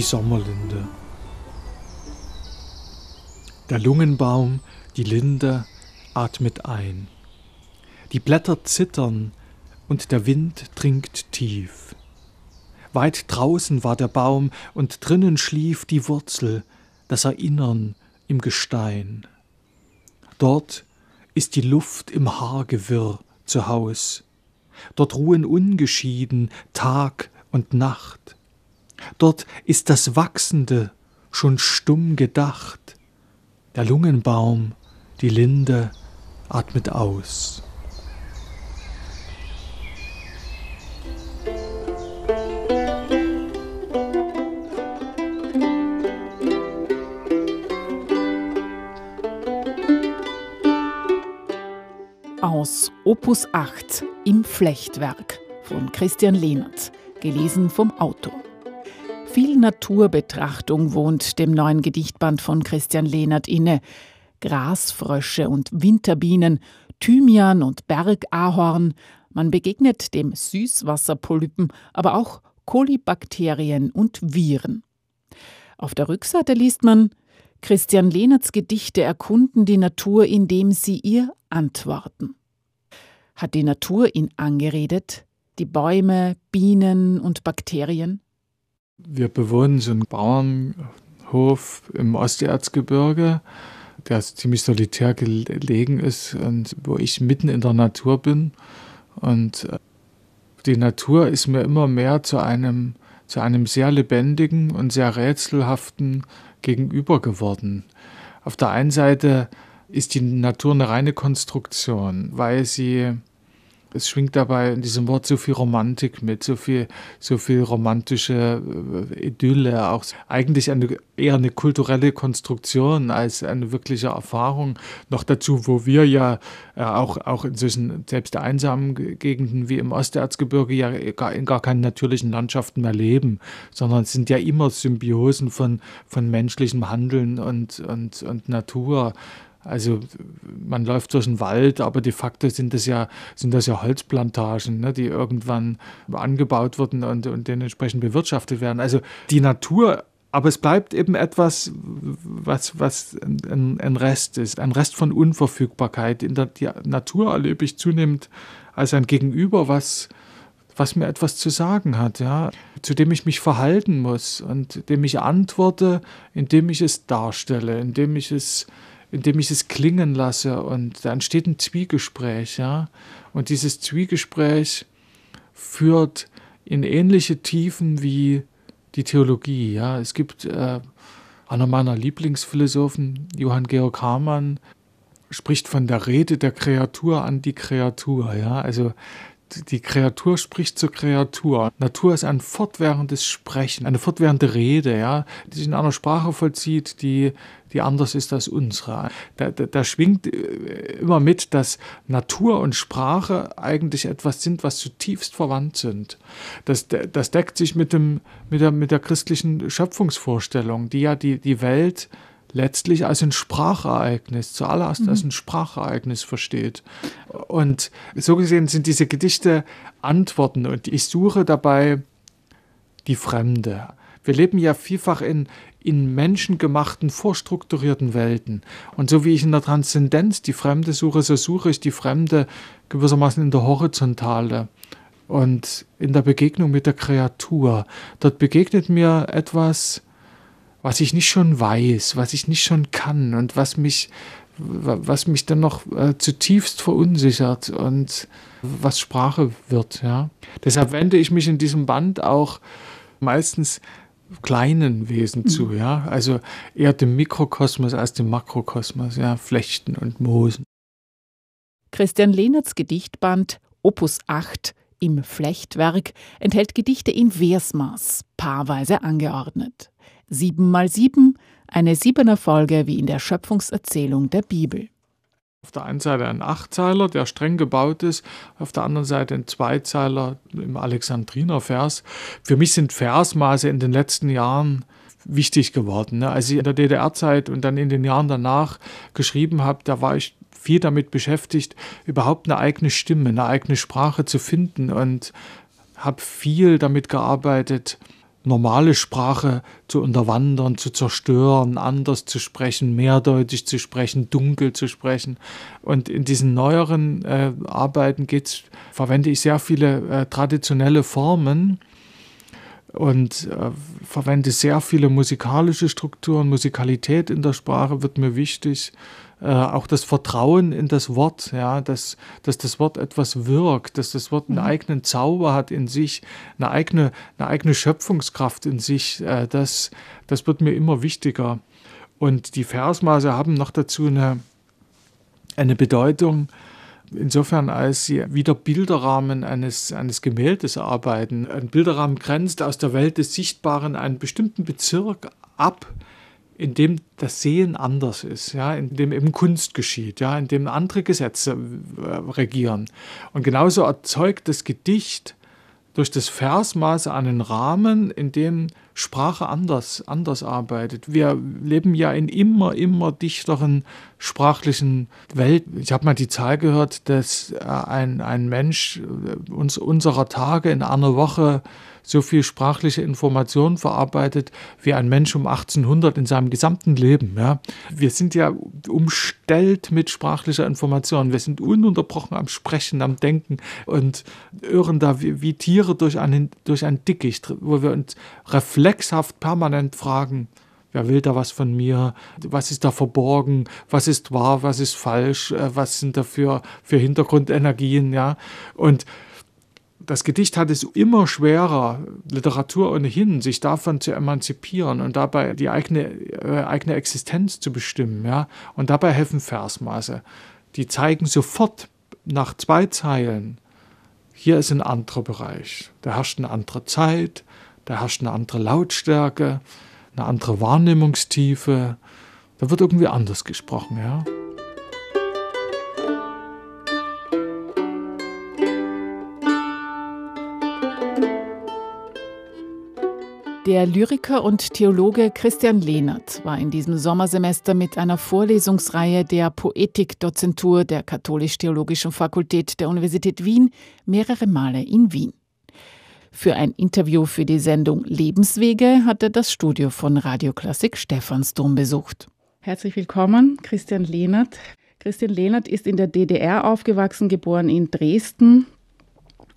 die Sommerlinde. Der Lungenbaum, die Linde, atmet ein. Die Blätter zittern und der Wind dringt tief. Weit draußen war der Baum und drinnen schlief die Wurzel, das Erinnern im Gestein. Dort ist die Luft im Haargewirr zu Haus. Dort ruhen ungeschieden Tag und Nacht. Dort ist das Wachsende schon stumm gedacht. Der Lungenbaum, die Linde atmet aus. aus Opus 8 im Flechtwerk von Christian Lehnert, gelesen vom Autor. Viel Naturbetrachtung wohnt dem neuen Gedichtband von Christian Lehnert inne. Grasfrösche und Winterbienen, Thymian und Bergahorn. Man begegnet dem Süßwasserpolypen, aber auch Kolibakterien und Viren. Auf der Rückseite liest man, Christian Lehnerts Gedichte erkunden die Natur, indem sie ihr antworten. Hat die Natur ihn angeredet? Die Bäume, Bienen und Bakterien? Wir bewohnen so einen Bauernhof im Osterzgebirge, der ziemlich solitär gelegen ist und wo ich mitten in der Natur bin. Und äh, die Natur ist mir immer mehr zu einem, zu einem sehr lebendigen und sehr rätselhaften Gegenüber geworden. Auf der einen Seite ist die Natur eine reine Konstruktion, weil sie es schwingt dabei in diesem Wort so viel Romantik mit, so viel, so viel romantische äh, Idylle, auch eigentlich eine, eher eine kulturelle Konstruktion als eine wirkliche Erfahrung. Noch dazu, wo wir ja äh, auch, auch in solchen selbst einsamen Gegenden wie im Osterzgebirge ja gar, in gar keinen natürlichen Landschaften mehr leben, sondern es sind ja immer Symbiosen von, von menschlichem Handeln und, und, und Natur. Also man läuft durch den Wald, aber de facto sind das ja, sind das ja Holzplantagen, ne, die irgendwann angebaut wurden und, und dementsprechend bewirtschaftet werden. Also die Natur, aber es bleibt eben etwas, was, was ein, ein Rest ist, ein Rest von Unverfügbarkeit. In der die Natur erlebe ich zunehmend als ein Gegenüber, was, was mir etwas zu sagen hat, ja, zu dem ich mich verhalten muss und dem ich antworte, indem ich es darstelle, indem ich es indem ich es klingen lasse und da entsteht ein Zwiegespräch, ja. Und dieses Zwiegespräch führt in ähnliche Tiefen wie die Theologie, ja. Es gibt äh, einer meiner Lieblingsphilosophen, Johann Georg Hamann, spricht von der Rede der Kreatur an die Kreatur, ja. Also die Kreatur spricht zur Kreatur. Natur ist ein fortwährendes Sprechen, eine fortwährende Rede, ja, die sich in einer Sprache vollzieht, die, die anders ist als unsere. Da, da, da schwingt äh, immer mit, dass Natur und Sprache eigentlich etwas sind, was zutiefst verwandt sind. Das, das deckt sich mit, dem, mit, der, mit der christlichen Schöpfungsvorstellung, die ja die, die Welt letztlich als ein Sprachereignis, zuallererst mhm. als ein Sprachereignis versteht. Und so gesehen sind diese Gedichte Antworten und ich suche dabei die Fremde. Wir leben ja vielfach in, in menschengemachten, vorstrukturierten Welten. Und so wie ich in der Transzendenz die Fremde suche, so suche ich die Fremde gewissermaßen in der Horizontale und in der Begegnung mit der Kreatur. Dort begegnet mir etwas, was ich nicht schon weiß, was ich nicht schon kann und was mich, was mich dann noch äh, zutiefst verunsichert und was Sprache wird. Ja. Deshalb wende ich mich in diesem Band auch meistens kleinen Wesen mhm. zu, ja, also eher dem Mikrokosmos als dem Makrokosmos, ja, Flechten und Moosen. Christian Lehnerts Gedichtband Opus 8 im Flechtwerk enthält Gedichte in Versmaß, paarweise angeordnet. 7 mal 7, eine siebener Folge wie in der Schöpfungserzählung der Bibel. Auf der einen Seite ein Achtzeiler, der streng gebaut ist, auf der anderen Seite ein Zweizeiler im Alexandriner Vers. Für mich sind Versmaße in den letzten Jahren wichtig geworden. Ne? Als ich in der DDR-Zeit und dann in den Jahren danach geschrieben habe, da war ich viel damit beschäftigt, überhaupt eine eigene Stimme, eine eigene Sprache zu finden und habe viel damit gearbeitet, normale Sprache zu unterwandern, zu zerstören, anders zu sprechen, mehrdeutig zu sprechen, dunkel zu sprechen. Und in diesen neueren äh, Arbeiten geht's, verwende ich sehr viele äh, traditionelle Formen und äh, verwende sehr viele musikalische Strukturen. Musikalität in der Sprache wird mir wichtig. Äh, auch das Vertrauen in das Wort, ja, dass, dass das Wort etwas wirkt, dass das Wort einen mhm. eigenen Zauber hat in sich, eine eigene, eine eigene Schöpfungskraft in sich, äh, das, das wird mir immer wichtiger. Und die Versmaße haben noch dazu eine, eine Bedeutung, insofern als sie wieder Bilderrahmen eines, eines Gemäldes arbeiten. Ein Bilderrahmen grenzt aus der Welt des Sichtbaren einen bestimmten Bezirk ab, in dem das Sehen anders ist, ja, in dem eben Kunst geschieht, ja, in dem andere Gesetze äh, regieren. Und genauso erzeugt das Gedicht durch das Versmaß einen Rahmen, in dem Sprache anders, anders arbeitet. Wir leben ja in immer, immer dichteren sprachlichen Welt. Ich habe mal die Zahl gehört, dass äh, ein, ein Mensch äh, uns, unserer Tage in einer Woche so viel sprachliche Information verarbeitet wie ein Mensch um 1800 in seinem gesamten Leben. Ja. Wir sind ja umstellt mit sprachlicher Information. Wir sind ununterbrochen am Sprechen, am Denken und irren da wie, wie Tiere durch, einen, durch ein Dickicht, wo wir uns reflexhaft permanent fragen, Wer will da was von mir? Was ist da verborgen? Was ist wahr? Was ist falsch? Äh, was sind da für, für Hintergrundenergien? Ja? Und das Gedicht hat es immer schwerer, Literatur ohnehin, sich davon zu emanzipieren und dabei die eigene, äh, eigene Existenz zu bestimmen. Ja? Und dabei helfen Versmaße. Die zeigen sofort nach zwei Zeilen, hier ist ein anderer Bereich. Da herrscht eine andere Zeit, da herrscht eine andere Lautstärke, eine andere Wahrnehmungstiefe. Da wird irgendwie anders gesprochen. Ja? Der Lyriker und Theologe Christian Lehnert war in diesem Sommersemester mit einer Vorlesungsreihe der Poetikdozentur der Katholisch-Theologischen Fakultät der Universität Wien mehrere Male in Wien. Für ein Interview für die Sendung Lebenswege hat er das Studio von Radioklassik Stephansdom besucht. Herzlich willkommen, Christian Lehnert. Christian Lehnert ist in der DDR aufgewachsen, geboren in Dresden,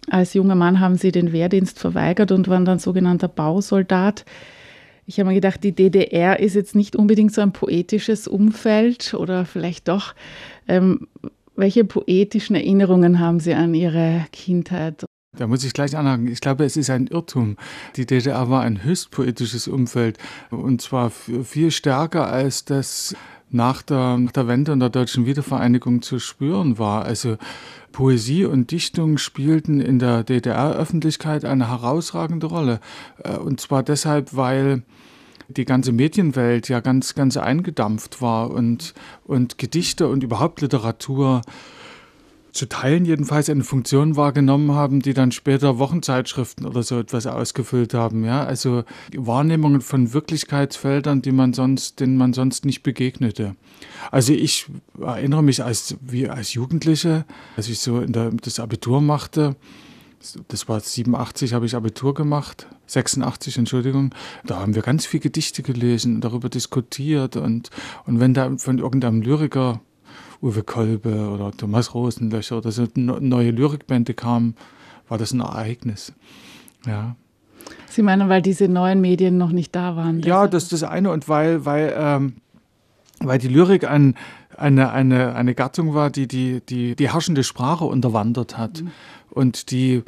als junger Mann haben sie den Wehrdienst verweigert und waren dann sogenannter Bausoldat. Ich habe mir gedacht, die DDR ist jetzt nicht unbedingt so ein poetisches Umfeld oder vielleicht doch. Ähm, welche poetischen Erinnerungen haben Sie an Ihre Kindheit? Da muss ich gleich anhaken. Ich glaube, es ist ein Irrtum. Die DDR war ein höchst poetisches Umfeld und zwar viel stärker als das nach der, nach der Wende und der deutschen Wiedervereinigung zu spüren war. Also Poesie und Dichtung spielten in der DDR-Öffentlichkeit eine herausragende Rolle. Äh, und zwar deshalb, weil die ganze Medienwelt ja ganz, ganz eingedampft war und, und Gedichte und überhaupt Literatur zu Teilen jedenfalls eine Funktion wahrgenommen haben, die dann später Wochenzeitschriften oder so etwas ausgefüllt haben. Ja, also Wahrnehmungen von Wirklichkeitsfeldern, die man sonst, denen man sonst nicht begegnete. Also ich erinnere mich als, wie als Jugendliche, als ich so in der, das Abitur machte, das war 87, habe ich Abitur gemacht, 86, Entschuldigung. Da haben wir ganz viel Gedichte gelesen, darüber diskutiert und, und wenn da von irgendeinem Lyriker Uwe Kolbe oder Thomas Rosenlöcher oder so neue Lyrikbände kamen, war das ein Ereignis. Ja. Sie meinen, weil diese neuen Medien noch nicht da waren? Ja, das ist das eine und weil, weil, ähm, weil die Lyrik ein, eine, eine, eine Gattung war, die die, die die herrschende Sprache unterwandert hat mhm. und die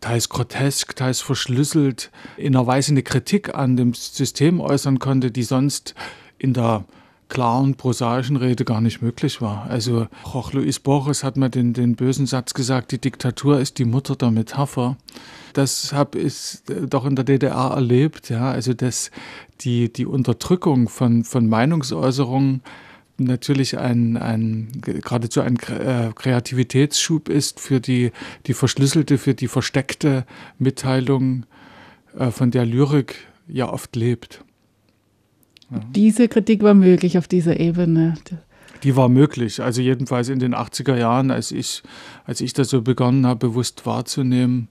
teils grotesk, teils verschlüsselt in einer Weise eine Kritik an dem System äußern konnte, die sonst in der klaren, prosaischen Rede gar nicht möglich war. Also auch Luis Borges hat mal den, den bösen Satz gesagt, die Diktatur ist die Mutter der Metapher. Das habe ich äh, doch in der DDR erlebt, ja, also dass die, die Unterdrückung von, von Meinungsäußerungen natürlich ein, ein geradezu ein äh, Kreativitätsschub ist für die, die verschlüsselte, für die versteckte Mitteilung, äh, von der Lyrik ja oft lebt. Diese Kritik war möglich auf dieser Ebene. Die war möglich. Also jedenfalls in den 80er Jahren, als ich, als ich das so begonnen habe, bewusst wahrzunehmen,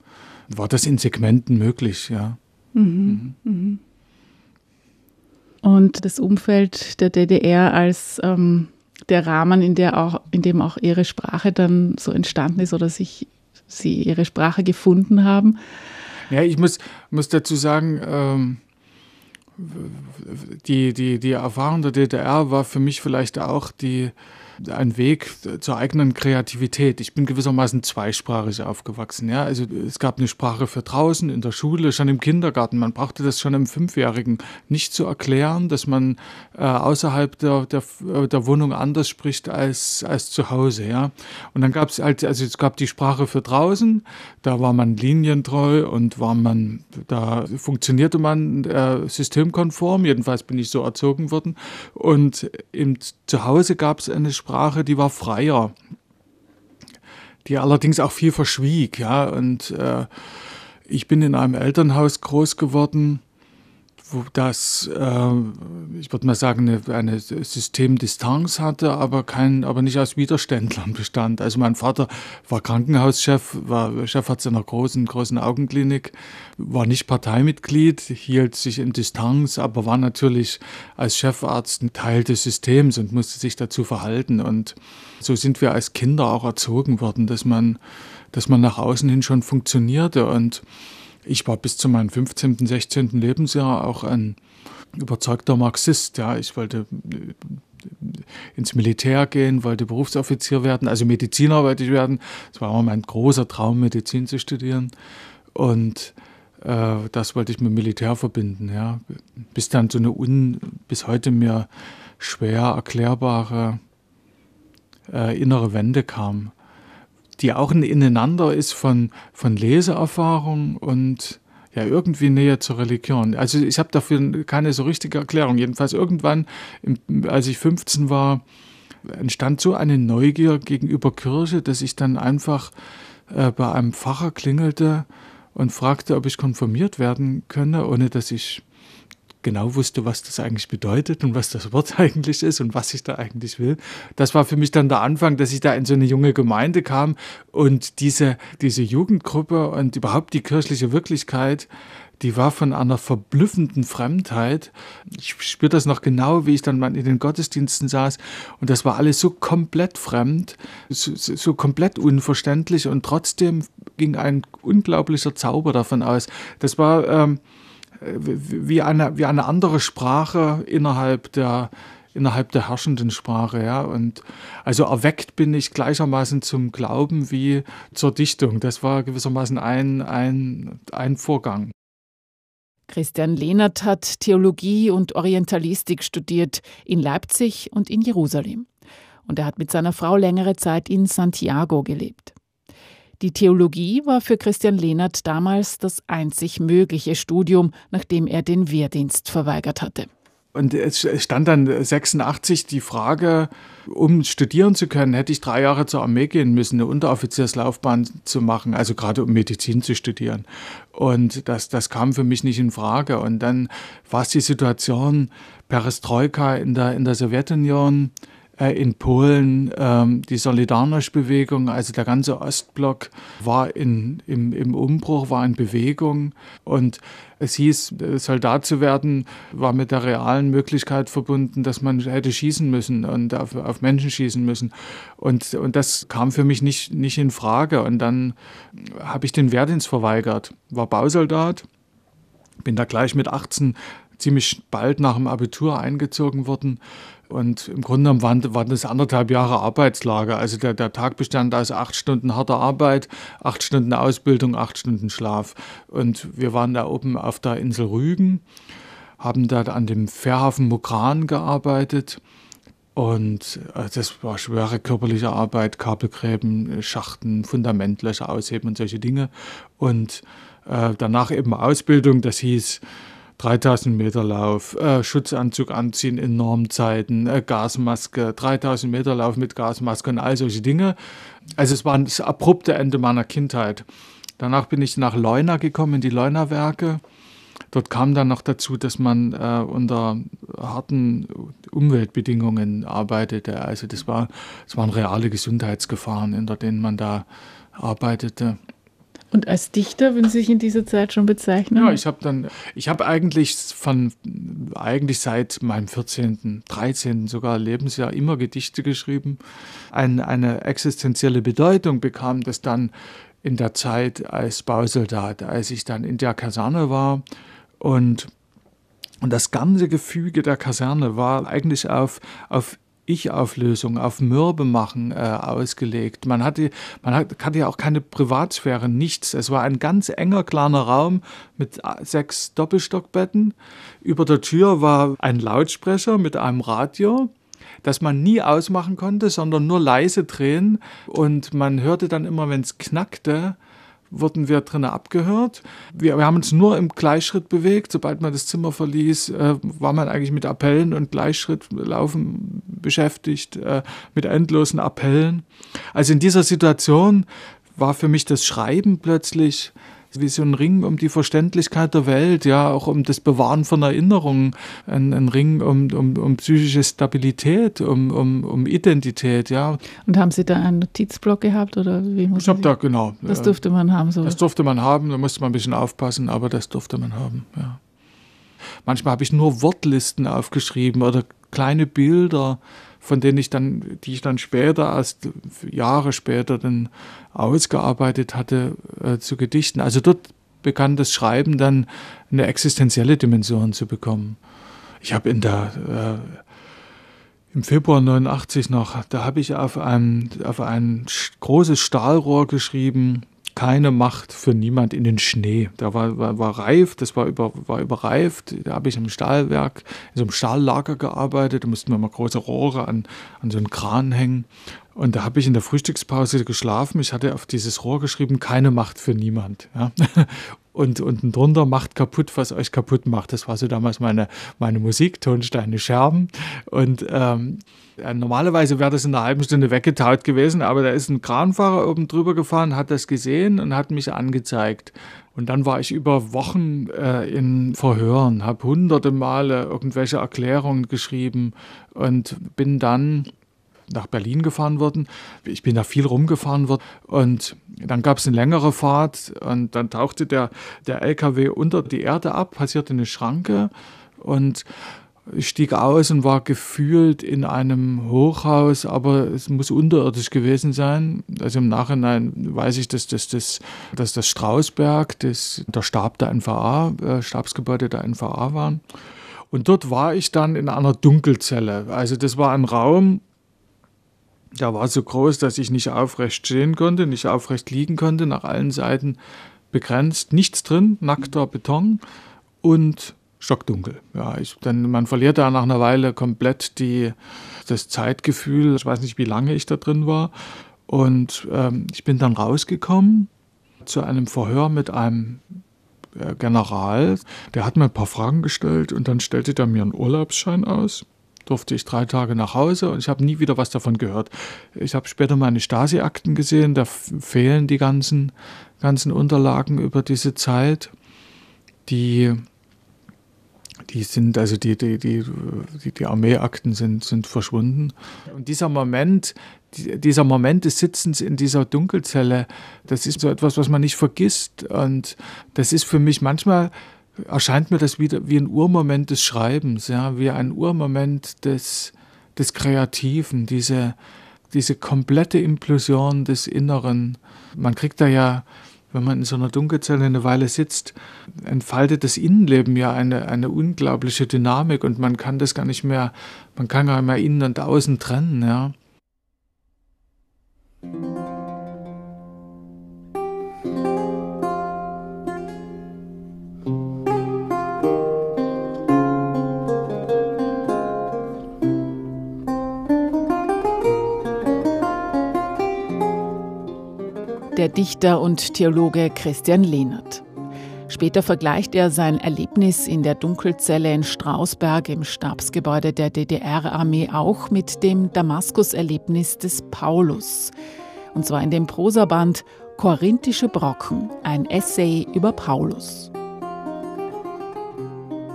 war das in Segmenten möglich, ja. Mhm. Mhm. Und das Umfeld der DDR als ähm, der Rahmen, in, der auch, in dem auch ihre Sprache dann so entstanden ist oder sich sie ihre Sprache gefunden haben. Ja, ich muss, muss dazu sagen, ähm, die, die, die Erfahrung der DDR war für mich vielleicht auch die, ein Weg zur eigenen Kreativität. Ich bin gewissermaßen zweisprachig aufgewachsen. Ja? Also es gab eine Sprache für draußen, in der Schule, schon im Kindergarten. Man brauchte das schon im Fünfjährigen nicht zu erklären, dass man äh, außerhalb der, der, der Wohnung anders spricht als, als zu Hause. Ja? Und dann gab es halt, also es gab die Sprache für draußen, da war man linientreu und war man, da funktionierte man äh, systemkonform, jedenfalls bin ich so erzogen worden. Und im Zuhause gab es eine Sprache, Sprache, die war freier, die allerdings auch viel verschwieg. Ja, und äh, ich bin in einem Elternhaus groß geworden, wo das, äh, ich würde mal sagen, eine, eine Systemdistanz hatte, aber, kein, aber nicht aus Widerständlern bestand. Also mein Vater war Krankenhauschef, war Chefarzt einer großen, großen Augenklinik, war nicht Parteimitglied, hielt sich in Distanz, aber war natürlich als Chefarzt ein Teil des Systems und musste sich dazu verhalten. Und so sind wir als Kinder auch erzogen worden, dass man, dass man nach außen hin schon funktionierte und ich war bis zu meinem 15., 16. Lebensjahr auch ein überzeugter Marxist. Ja, ich wollte äh, ins Militär gehen, wollte Berufsoffizier werden, also Mediziner wollte ich werden. Es war immer mein großer Traum, Medizin zu studieren. Und äh, das wollte ich mit Militär verbinden. Ja. Bis dann so eine un, bis heute mir schwer erklärbare äh, innere Wende kam die auch ein Ineinander ist von, von Leseerfahrung und ja irgendwie näher zur Religion. Also ich habe dafür keine so richtige Erklärung. Jedenfalls irgendwann, als ich 15 war, entstand so eine Neugier gegenüber Kirche, dass ich dann einfach äh, bei einem Pfarrer klingelte und fragte, ob ich konfirmiert werden könne, ohne dass ich genau wusste, was das eigentlich bedeutet und was das Wort eigentlich ist und was ich da eigentlich will. Das war für mich dann der Anfang, dass ich da in so eine junge Gemeinde kam und diese, diese Jugendgruppe und überhaupt die kirchliche Wirklichkeit, die war von einer verblüffenden Fremdheit. Ich spüre das noch genau, wie ich dann mal in den Gottesdiensten saß und das war alles so komplett fremd, so, so komplett unverständlich und trotzdem ging ein unglaublicher Zauber davon aus. Das war ähm, wie eine, wie eine andere Sprache innerhalb der, innerhalb der herrschenden Sprache. Ja? Und also erweckt bin ich gleichermaßen zum Glauben wie zur Dichtung. Das war gewissermaßen ein, ein, ein Vorgang. Christian Lehnert hat Theologie und Orientalistik studiert in Leipzig und in Jerusalem. Und er hat mit seiner Frau längere Zeit in Santiago gelebt. Die Theologie war für Christian Lehnert damals das einzig mögliche Studium, nachdem er den Wehrdienst verweigert hatte. Und es stand dann 86 die Frage, um studieren zu können, hätte ich drei Jahre zur Armee gehen müssen, eine Unteroffizierslaufbahn zu machen, also gerade um Medizin zu studieren. Und das, das kam für mich nicht in Frage. Und dann war es die Situation Perestroika in der, in der Sowjetunion in Polen ähm, die Solidarność-Bewegung, also der ganze Ostblock war in, im, im Umbruch, war in Bewegung und es hieß, Soldat zu werden, war mit der realen Möglichkeit verbunden, dass man hätte schießen müssen und auf, auf Menschen schießen müssen. Und, und das kam für mich nicht, nicht in Frage. Und dann habe ich den Wehrdienst verweigert, war Bausoldat, bin da gleich mit 18 ziemlich bald nach dem Abitur eingezogen worden und im Grunde genommen waren, waren das anderthalb Jahre Arbeitslager. Also der, der Tag bestand aus acht Stunden harter Arbeit, acht Stunden Ausbildung, acht Stunden Schlaf. Und wir waren da oben auf der Insel Rügen, haben da an dem Fährhafen Mukran gearbeitet. Und äh, das war schwere körperliche Arbeit, Kabelgräben, Schachten, Fundamentlöcher ausheben und solche Dinge. Und äh, danach eben Ausbildung, das hieß 3000 Meter Lauf, äh, Schutzanzug anziehen in Normzeiten, äh, Gasmaske, 3000 Meter Lauf mit Gasmaske und all solche Dinge. Also es war das abrupte Ende meiner Kindheit. Danach bin ich nach Leuna gekommen, in die Leuna-Werke. Dort kam dann noch dazu, dass man äh, unter harten Umweltbedingungen arbeitete. Also das, war, das waren reale Gesundheitsgefahren, in denen man da arbeitete. Und als Dichter würden Sie sich in dieser Zeit schon bezeichnen? Ja, ich habe dann, ich habe eigentlich von, eigentlich seit meinem 14., 13. sogar Lebensjahr immer Gedichte geschrieben. Ein, eine existenzielle Bedeutung bekam das dann in der Zeit als Bausoldat, als ich dann in der Kaserne war und und das ganze Gefüge der Kaserne war eigentlich auf, auf ich-Auflösung, auf Mürbe machen äh, ausgelegt. Man hatte, man hatte ja auch keine Privatsphäre, nichts. Es war ein ganz enger kleiner Raum mit sechs Doppelstockbetten. Über der Tür war ein Lautsprecher mit einem Radio das man nie ausmachen konnte, sondern nur leise drehen. Und man hörte dann immer, wenn es knackte, wurden wir drinnen abgehört. Wir, wir, haben uns nur im Gleichschritt bewegt. Sobald man das Zimmer verließ, äh, war man eigentlich mit Appellen und Gleichschrittlaufen beschäftigt, äh, mit endlosen Appellen. Also in dieser Situation war für mich das Schreiben plötzlich wie so ein Ring um die Verständlichkeit der Welt, ja, auch um das Bewahren von Erinnerungen, ein, ein Ring um, um, um psychische Stabilität, um, um, um Identität, ja. Und haben Sie da einen Notizblock gehabt oder wie muss Ich habe da, genau. Das durfte man haben, so. Das durfte man haben, da musste man ein bisschen aufpassen, aber das durfte man haben, ja. Manchmal habe ich nur Wortlisten aufgeschrieben oder kleine Bilder, von denen ich dann, die ich dann später, erst Jahre später dann ausgearbeitet hatte äh, zu Gedichten. Also dort begann das Schreiben dann eine existenzielle Dimension zu bekommen. Ich habe in der äh, im Februar 89 noch, da habe ich auf ein, auf ein großes Stahlrohr geschrieben, keine Macht für niemand in den Schnee. Da war, war, war reif, das war, über, war überreift. Da habe ich im Stahlwerk, in so einem Stahllager gearbeitet. Da mussten wir mal große Rohre an, an so einen Kran hängen. Und da habe ich in der Frühstückspause geschlafen. Ich hatte auf dieses Rohr geschrieben, keine Macht für niemand. Ja? Und unten drunter macht kaputt, was euch kaputt macht. Das war so damals meine, meine Musik, Tonsteine Scherben. Und ähm, normalerweise wäre das in einer halben Stunde weggetaut gewesen, aber da ist ein Kranfahrer oben drüber gefahren, hat das gesehen und hat mich angezeigt. Und dann war ich über Wochen äh, in Verhören, habe hunderte Male irgendwelche Erklärungen geschrieben und bin dann nach Berlin gefahren worden. Ich bin da viel rumgefahren worden und dann gab es eine längere Fahrt und dann tauchte der, der LKW unter die Erde ab, passierte eine Schranke und ich stieg aus und war gefühlt in einem Hochhaus, aber es muss unterirdisch gewesen sein. Also im Nachhinein weiß ich, dass das, dass, dass das Strausberg, das, der Stab der NVA, äh, Stabsgebäude der NVA waren. Und dort war ich dann in einer Dunkelzelle. Also das war ein Raum, der war so groß, dass ich nicht aufrecht stehen konnte, nicht aufrecht liegen konnte, nach allen Seiten begrenzt, nichts drin, nackter Beton und stockdunkel. Ja, ich, dann, man verliert da nach einer Weile komplett die, das Zeitgefühl. Ich weiß nicht, wie lange ich da drin war. Und ähm, ich bin dann rausgekommen zu einem Verhör mit einem äh, General. Der hat mir ein paar Fragen gestellt und dann stellte der mir einen Urlaubsschein aus durfte ich drei Tage nach Hause und ich habe nie wieder was davon gehört. Ich habe später meine Stasi-Akten gesehen, da fehlen die ganzen, ganzen Unterlagen über diese Zeit. Die, die sind, also die, die, die, die, Armeeakten sind, sind verschwunden. Und dieser Moment, dieser Moment des Sitzens in dieser Dunkelzelle, das ist so etwas, was man nicht vergisst. Und das ist für mich manchmal erscheint mir das wieder wie ein Urmoment des Schreibens, ja, wie ein Urmoment des, des Kreativen, diese, diese komplette Implosion des Inneren. Man kriegt da ja, wenn man in so einer Dunkelzelle eine Weile sitzt, entfaltet das Innenleben ja eine, eine unglaubliche Dynamik und man kann das gar nicht mehr, man kann gar nicht mehr innen und außen trennen, ja. Der Dichter und Theologe Christian Lehnert. Später vergleicht er sein Erlebnis in der Dunkelzelle in Strausberg im Stabsgebäude der DDR-Armee auch mit dem Damaskus-Erlebnis des Paulus. Und zwar in dem Prosaband Korinthische Brocken, ein Essay über Paulus.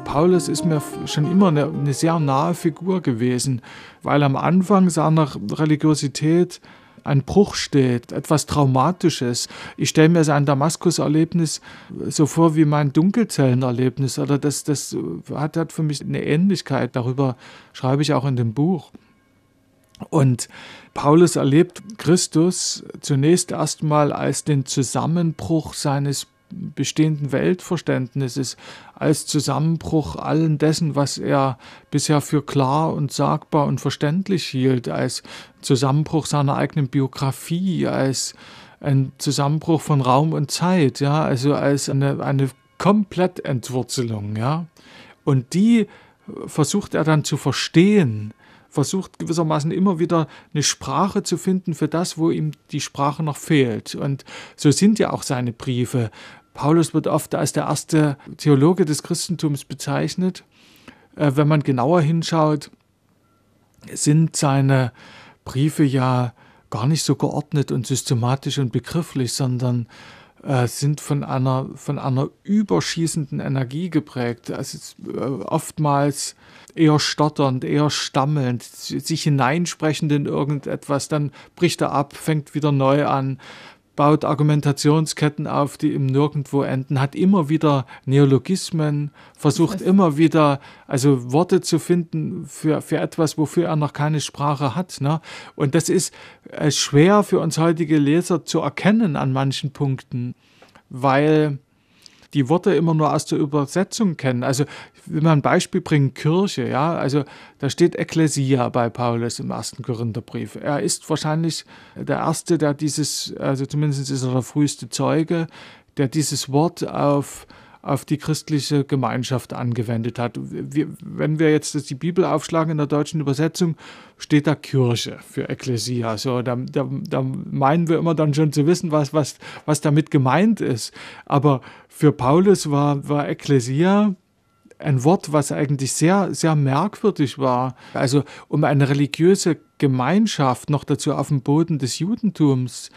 Paulus ist mir schon immer eine, eine sehr nahe Figur gewesen, weil am Anfang seiner Religiosität ein Bruch steht, etwas Traumatisches. Ich stelle mir sein Damaskus-Erlebnis so vor wie mein Dunkelzellenerlebnis. Oder das, das hat, hat für mich eine Ähnlichkeit. Darüber schreibe ich auch in dem Buch. Und Paulus erlebt Christus zunächst erstmal als den Zusammenbruch seines bestehenden Weltverständnisses, als Zusammenbruch allen dessen, was er bisher für klar und sagbar und verständlich hielt, als Zusammenbruch seiner eigenen Biografie, als ein Zusammenbruch von Raum und Zeit, ja, also als eine, eine Komplettentwurzelung, ja. Und die versucht er dann zu verstehen versucht gewissermaßen immer wieder eine Sprache zu finden für das, wo ihm die Sprache noch fehlt. Und so sind ja auch seine Briefe. Paulus wird oft als der erste Theologe des Christentums bezeichnet. Äh, wenn man genauer hinschaut, sind seine Briefe ja gar nicht so geordnet und systematisch und begrifflich, sondern äh, sind von einer, von einer überschießenden Energie geprägt. Also äh, oftmals eher stotternd, eher stammelnd, sich hineinsprechend in irgendetwas, dann bricht er ab, fängt wieder neu an, baut Argumentationsketten auf, die im Nirgendwo enden, hat immer wieder Neologismen, versucht immer wieder, also Worte zu finden für, für etwas, wofür er noch keine Sprache hat. Ne? Und das ist äh, schwer für uns heutige Leser zu erkennen an manchen Punkten, weil die Worte immer nur aus der Übersetzung kennen. Also, wenn man ein Beispiel bringt, Kirche, ja, also da steht Ekklesia bei Paulus im ersten Korintherbrief. Er ist wahrscheinlich der Erste, der dieses, also zumindest ist er der früheste Zeuge, der dieses Wort auf auf die christliche Gemeinschaft angewendet hat. Wir, wenn wir jetzt die Bibel aufschlagen in der deutschen Übersetzung, steht da Kirche für Ekklesia. So, da, da, da meinen wir immer dann schon zu wissen, was, was, was damit gemeint ist. Aber für Paulus war, war Ekklesia ein Wort, was eigentlich sehr, sehr merkwürdig war. Also um eine religiöse Gemeinschaft noch dazu auf dem Boden des Judentums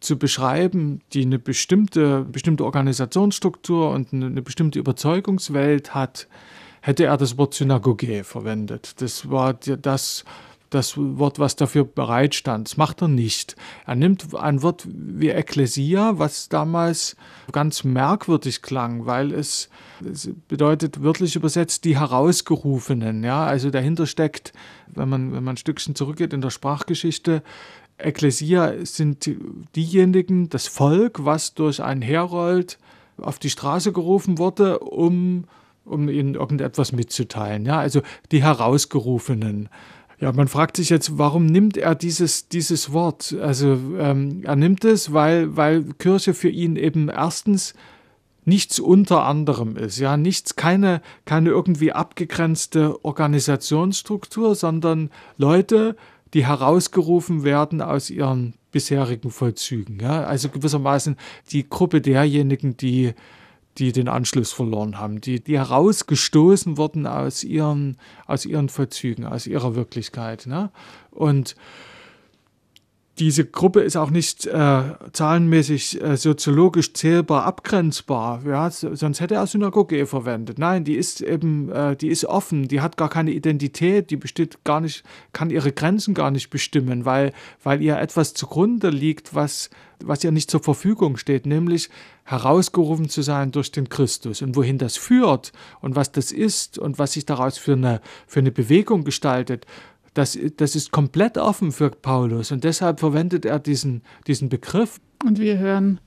zu beschreiben, die eine bestimmte, bestimmte Organisationsstruktur und eine, bestimmte Überzeugungswelt hat, hätte er das Wort Synagoge verwendet. Das war das, das Wort, was dafür bereitstand. Das macht er nicht. Er nimmt ein Wort wie Ekklesia, was damals ganz merkwürdig klang, weil es, es, bedeutet wörtlich übersetzt die Herausgerufenen. Ja, also dahinter steckt, wenn man, wenn man ein Stückchen zurückgeht in der Sprachgeschichte, Ekklesia sind diejenigen, das Volk, was durch einen Herold auf die Straße gerufen wurde, um, um ihnen irgendetwas mitzuteilen. Ja, also die Herausgerufenen. Ja, man fragt sich jetzt, warum nimmt er dieses, dieses Wort? Also ähm, er nimmt es, weil, weil Kirche für ihn eben erstens nichts unter anderem ist, ja, nichts, keine, keine irgendwie abgegrenzte Organisationsstruktur, sondern Leute, die herausgerufen werden aus ihren bisherigen Vollzügen. Ja? Also gewissermaßen die Gruppe derjenigen, die, die den Anschluss verloren haben, die, die herausgestoßen wurden aus ihren, aus ihren Vollzügen, aus ihrer Wirklichkeit. Ne? Und diese Gruppe ist auch nicht äh, zahlenmäßig äh, soziologisch zählbar abgrenzbar. Ja, sonst hätte er Synagoge verwendet. Nein, die ist eben, äh, die ist offen, die hat gar keine Identität, die besteht gar nicht, kann ihre Grenzen gar nicht bestimmen, weil, weil ihr etwas zugrunde liegt, was, was ihr nicht zur Verfügung steht, nämlich herausgerufen zu sein durch den Christus. Und wohin das führt und was das ist und was sich daraus für eine, für eine Bewegung gestaltet, das, das ist komplett offen für Paulus und deshalb verwendet er diesen, diesen Begriff. Und wir hören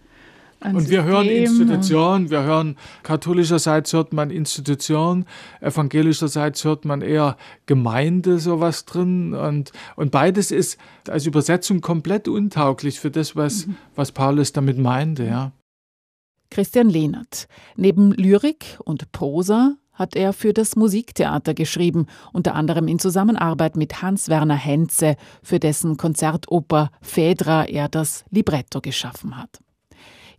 und System wir hören Institution, wir hören katholischerseits hört man Institution, evangelischerseits hört man eher Gemeinde sowas drin und, und beides ist als Übersetzung komplett untauglich für das, was, mhm. was Paulus damit meinte, ja. Christian Lehnert. Neben Lyrik und Prosa hat er für das Musiktheater geschrieben, unter anderem in Zusammenarbeit mit Hans-Werner Henze, für dessen Konzertoper Phaedra er das Libretto geschaffen hat.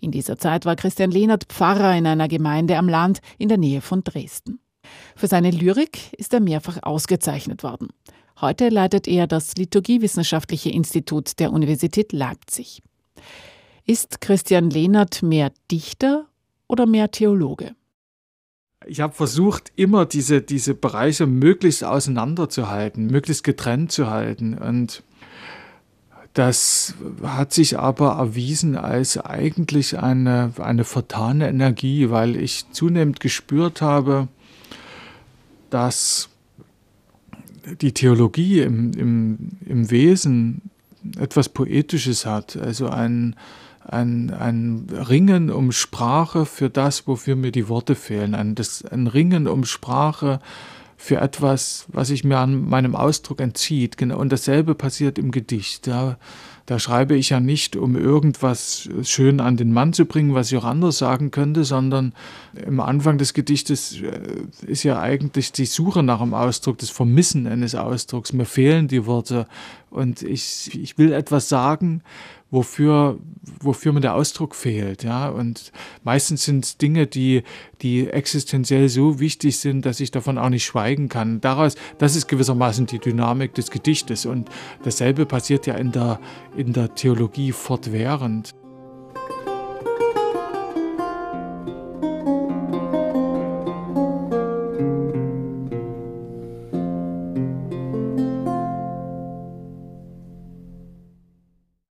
In dieser Zeit war Christian Lehnert Pfarrer in einer Gemeinde am Land in der Nähe von Dresden. Für seine Lyrik ist er mehrfach ausgezeichnet worden. Heute leitet er das Liturgiewissenschaftliche Institut der Universität Leipzig. Ist Christian Lehnert mehr Dichter oder mehr Theologe? Ich habe versucht, immer diese, diese Bereiche möglichst auseinanderzuhalten, möglichst getrennt zu halten. Und Das hat sich aber erwiesen als eigentlich eine, eine vertane Energie, weil ich zunehmend gespürt habe, dass die Theologie im, im, im Wesen etwas Poetisches hat, also ein, ein, ein Ringen um Sprache für das, wofür mir die Worte fehlen, ein, das, ein Ringen um Sprache für etwas, was sich mir an meinem Ausdruck entzieht. Genau, und dasselbe passiert im Gedicht. Da, da schreibe ich ja nicht, um irgendwas schön an den Mann zu bringen, was ich auch anders sagen könnte, sondern im Anfang des Gedichtes äh, ist ja eigentlich die Suche nach einem Ausdruck, das Vermissen eines Ausdrucks. Mir fehlen die Worte und ich, ich will etwas sagen, wofür, wofür mir der Ausdruck fehlt. Ja? Und meistens sind es Dinge, die, die existenziell so wichtig sind, dass ich davon auch nicht schweigen kann. Daraus, das ist gewissermaßen die Dynamik des Gedichtes. Und dasselbe passiert ja in der, in der Theologie fortwährend.